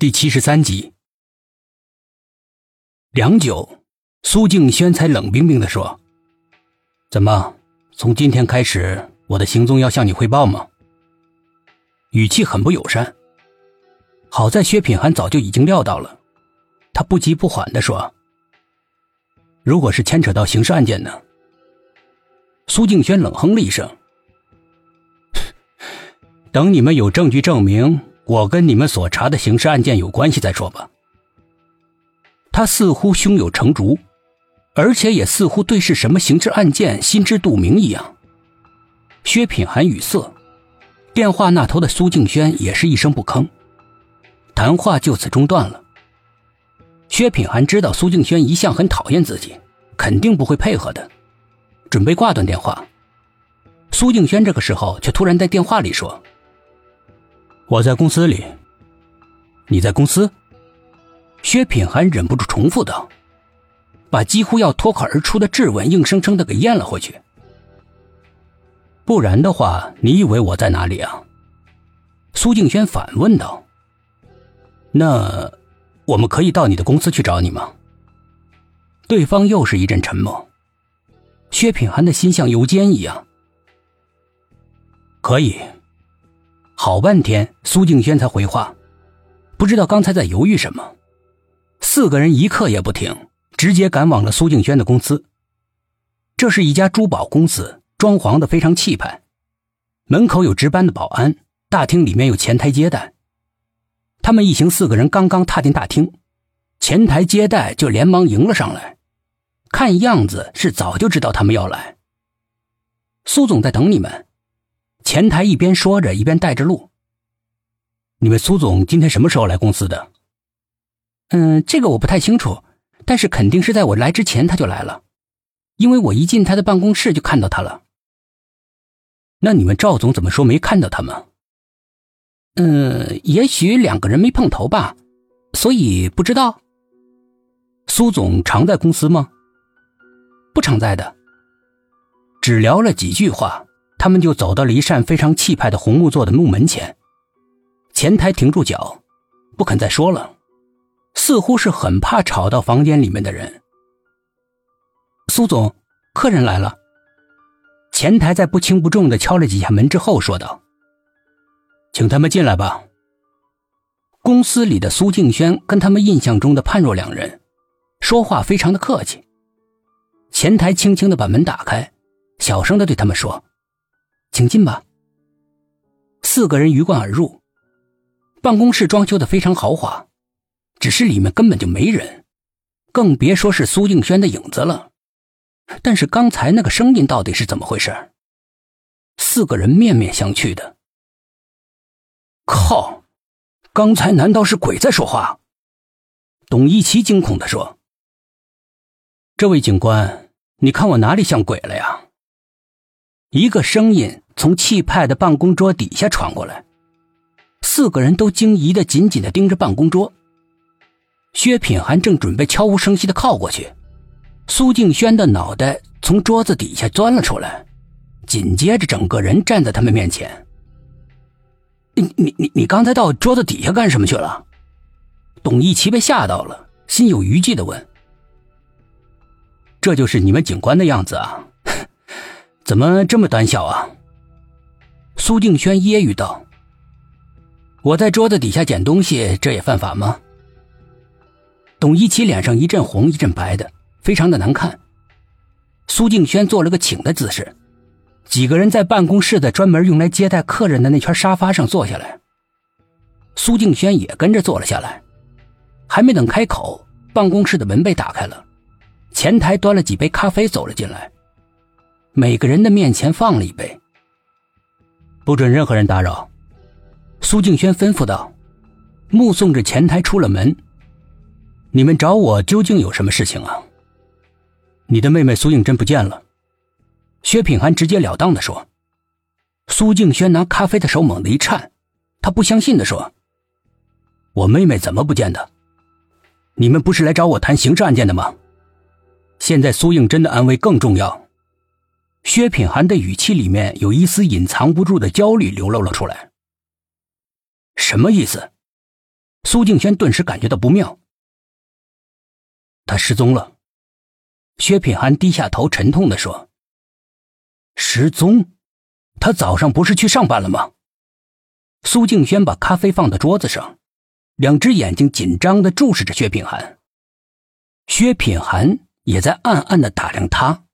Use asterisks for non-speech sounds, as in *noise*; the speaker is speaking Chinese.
第七十三集，良久，苏静轩才冷冰冰的说：“怎么，从今天开始，我的行踪要向你汇报吗？”语气很不友善。好在薛品涵早就已经料到了，他不急不缓的说：“如果是牵扯到刑事案件呢？”苏静轩冷哼了一声：“ *laughs* 等你们有证据证明。”我跟你们所查的刑事案件有关系再说吧。他似乎胸有成竹，而且也似乎对是什么刑事案件心知肚明一样。薛品涵语塞，电话那头的苏静轩也是一声不吭，谈话就此中断了。薛品涵知道苏静轩一向很讨厌自己，肯定不会配合的，准备挂断电话。苏静轩这个时候却突然在电话里说。我在公司里，你在公司？薛品涵忍不住重复道，把几乎要脱口而出的质问硬生生的给咽了回去。不然的话，你以为我在哪里啊？苏静轩反问道。那我们可以到你的公司去找你吗？对方又是一阵沉默。薛品涵的心像油煎一样。可以。好半天，苏静轩才回话，不知道刚才在犹豫什么。四个人一刻也不停，直接赶往了苏静轩的公司。这是一家珠宝公司，装潢的非常气派，门口有值班的保安，大厅里面有前台接待。他们一行四个人刚刚踏进大厅，前台接待就连忙迎了上来，看样子是早就知道他们要来。苏总在等你们。前台一边说着，一边带着路。你们苏总今天什么时候来公司的？嗯，这个我不太清楚，但是肯定是在我来之前他就来了，因为我一进他的办公室就看到他了。那你们赵总怎么说没看到他们？嗯，也许两个人没碰头吧，所以不知道。苏总常在公司吗？不常在的，只聊了几句话。他们就走到了一扇非常气派的红木做的木门前，前台停住脚，不肯再说了，似乎是很怕吵到房间里面的人。苏总，客人来了。前台在不轻不重的敲了几下门之后说道：“请他们进来吧。”公司里的苏静轩跟他们印象中的判若两人，说话非常的客气。前台轻轻的把门打开，小声的对他们说。请进吧。四个人鱼贯而入，办公室装修的非常豪华，只是里面根本就没人，更别说是苏静轩的影子了。但是刚才那个声音到底是怎么回事？四个人面面相觑的。靠！刚才难道是鬼在说话？董一奇惊恐的说：“这位警官，你看我哪里像鬼了呀？”一个声音。从气派的办公桌底下传过来，四个人都惊疑的紧紧的盯着办公桌。薛品涵正准备悄无声息的靠过去，苏静轩的脑袋从桌子底下钻了出来，紧接着整个人站在他们面前。你你你你刚才到桌子底下干什么去了？董一奇被吓到了，心有余悸的问：“这就是你们警官的样子啊？怎么这么胆小啊？”苏静轩揶揄道：“我在桌子底下捡东西，这也犯法吗？”董一奇脸上一阵红一阵白的，非常的难看。苏静轩做了个请的姿势，几个人在办公室的专门用来接待客人的那圈沙发上坐下来。苏静轩也跟着坐了下来，还没等开口，办公室的门被打开了，前台端了几杯咖啡走了进来，每个人的面前放了一杯。不准任何人打扰，苏静轩吩咐道，目送着前台出了门。你们找我究竟有什么事情啊？你的妹妹苏应真不见了，薛品涵直截了当的说。苏静轩拿咖啡的手猛地一颤，他不相信的说：“我妹妹怎么不见的？你们不是来找我谈刑事案件的吗？现在苏应真的安危更重要。”薛品涵的语气里面有一丝隐藏不住的焦虑流露了出来。什么意思？苏静轩顿时感觉到不妙。他失踪了。薛品涵低下头，沉痛的说：“失踪？他早上不是去上班了吗？”苏静轩把咖啡放到桌子上，两只眼睛紧张的注视着薛品涵。薛品涵也在暗暗的打量他。